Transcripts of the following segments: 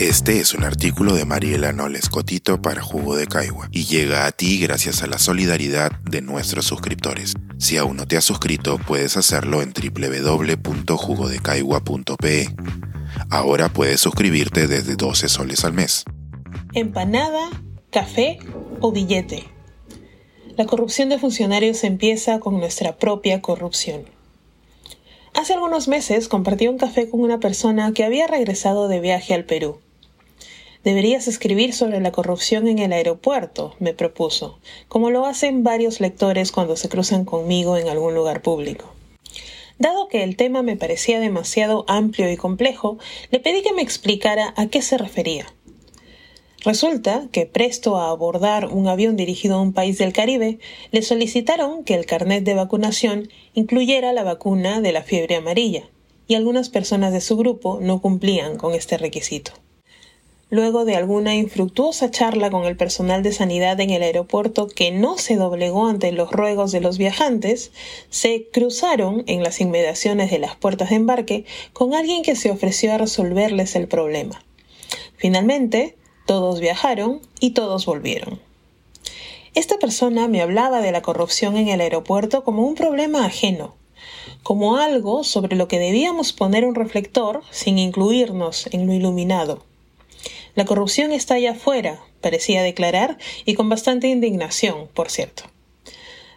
Este es un artículo de Mariela Noles Cotito para Jugo de Caigua y llega a ti gracias a la solidaridad de nuestros suscriptores. Si aún no te has suscrito, puedes hacerlo en www.jugodecaigua.pe. Ahora puedes suscribirte desde 12 soles al mes. Empanada, café o billete. La corrupción de funcionarios empieza con nuestra propia corrupción. Hace algunos meses compartí un café con una persona que había regresado de viaje al Perú. Deberías escribir sobre la corrupción en el aeropuerto, me propuso, como lo hacen varios lectores cuando se cruzan conmigo en algún lugar público. Dado que el tema me parecía demasiado amplio y complejo, le pedí que me explicara a qué se refería. Resulta que presto a abordar un avión dirigido a un país del Caribe, le solicitaron que el carnet de vacunación incluyera la vacuna de la fiebre amarilla, y algunas personas de su grupo no cumplían con este requisito. Luego de alguna infructuosa charla con el personal de sanidad en el aeropuerto que no se doblegó ante los ruegos de los viajantes, se cruzaron en las inmediaciones de las puertas de embarque con alguien que se ofreció a resolverles el problema. Finalmente, todos viajaron y todos volvieron. Esta persona me hablaba de la corrupción en el aeropuerto como un problema ajeno, como algo sobre lo que debíamos poner un reflector sin incluirnos en lo iluminado. La corrupción está allá afuera, parecía declarar, y con bastante indignación, por cierto.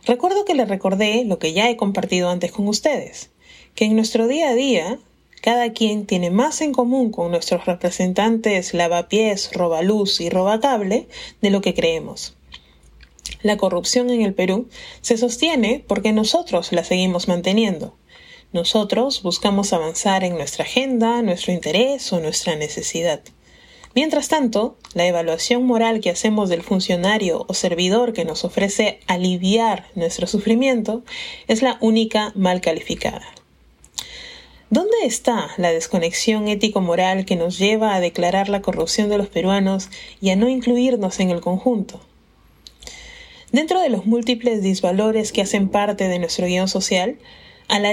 Recuerdo que le recordé lo que ya he compartido antes con ustedes, que en nuestro día a día cada quien tiene más en común con nuestros representantes lavapiés, robaluz y robacable de lo que creemos. La corrupción en el Perú se sostiene porque nosotros la seguimos manteniendo. Nosotros buscamos avanzar en nuestra agenda, nuestro interés o nuestra necesidad. Mientras tanto, la evaluación moral que hacemos del funcionario o servidor que nos ofrece aliviar nuestro sufrimiento es la única mal calificada. ¿Dónde está la desconexión ético-moral que nos lleva a declarar la corrupción de los peruanos y a no incluirnos en el conjunto? Dentro de los múltiples disvalores que hacen parte de nuestro guion social, al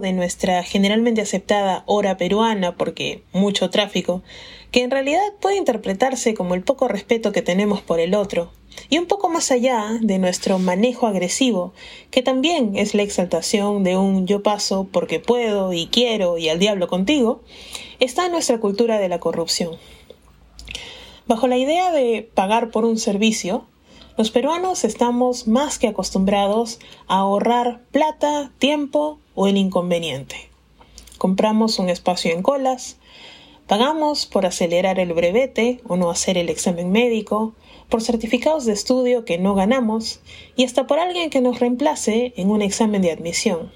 de nuestra generalmente aceptada hora peruana, porque mucho tráfico, que en realidad puede interpretarse como el poco respeto que tenemos por el otro, y un poco más allá de nuestro manejo agresivo, que también es la exaltación de un yo paso porque puedo y quiero y al diablo contigo, está nuestra cultura de la corrupción. Bajo la idea de pagar por un servicio, los peruanos estamos más que acostumbrados a ahorrar plata, tiempo o el inconveniente. Compramos un espacio en colas, pagamos por acelerar el brevete o no hacer el examen médico, por certificados de estudio que no ganamos y hasta por alguien que nos reemplace en un examen de admisión.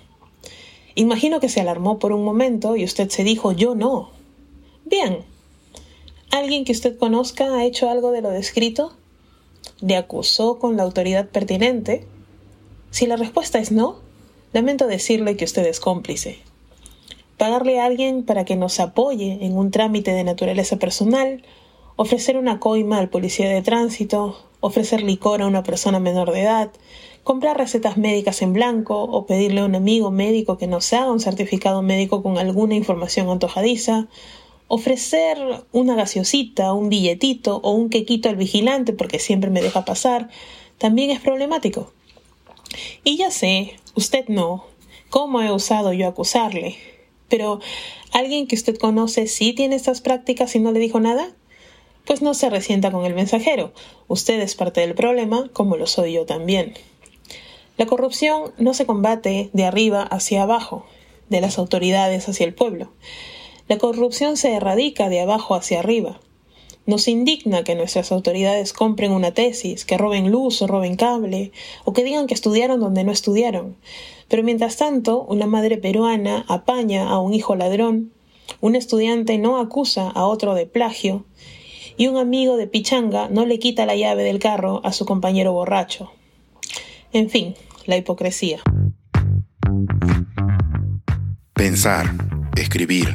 Imagino que se alarmó por un momento y usted se dijo yo no. Bien. ¿Alguien que usted conozca ha hecho algo de lo descrito? Le acusó con la autoridad pertinente? Si la respuesta es no, lamento decirle que usted es cómplice. Pagarle a alguien para que nos apoye en un trámite de naturaleza personal, ofrecer una coima al policía de tránsito, ofrecer licor a una persona menor de edad, comprar recetas médicas en blanco o pedirle a un amigo médico que nos haga un certificado médico con alguna información antojadiza, ofrecer una gaseosita, un billetito o un quequito al vigilante porque siempre me deja pasar, también es problemático. Y ya sé, usted no, cómo he usado yo acusarle, pero ¿alguien que usted conoce sí tiene estas prácticas y no le dijo nada? Pues no se resienta con el mensajero. Usted es parte del problema, como lo soy yo también. La corrupción no se combate de arriba hacia abajo, de las autoridades hacia el pueblo. La corrupción se erradica de abajo hacia arriba. Nos indigna que nuestras autoridades compren una tesis, que roben luz o roben cable, o que digan que estudiaron donde no estudiaron. Pero mientras tanto, una madre peruana apaña a un hijo ladrón, un estudiante no acusa a otro de plagio, y un amigo de pichanga no le quita la llave del carro a su compañero borracho. En fin, la hipocresía. Pensar, escribir,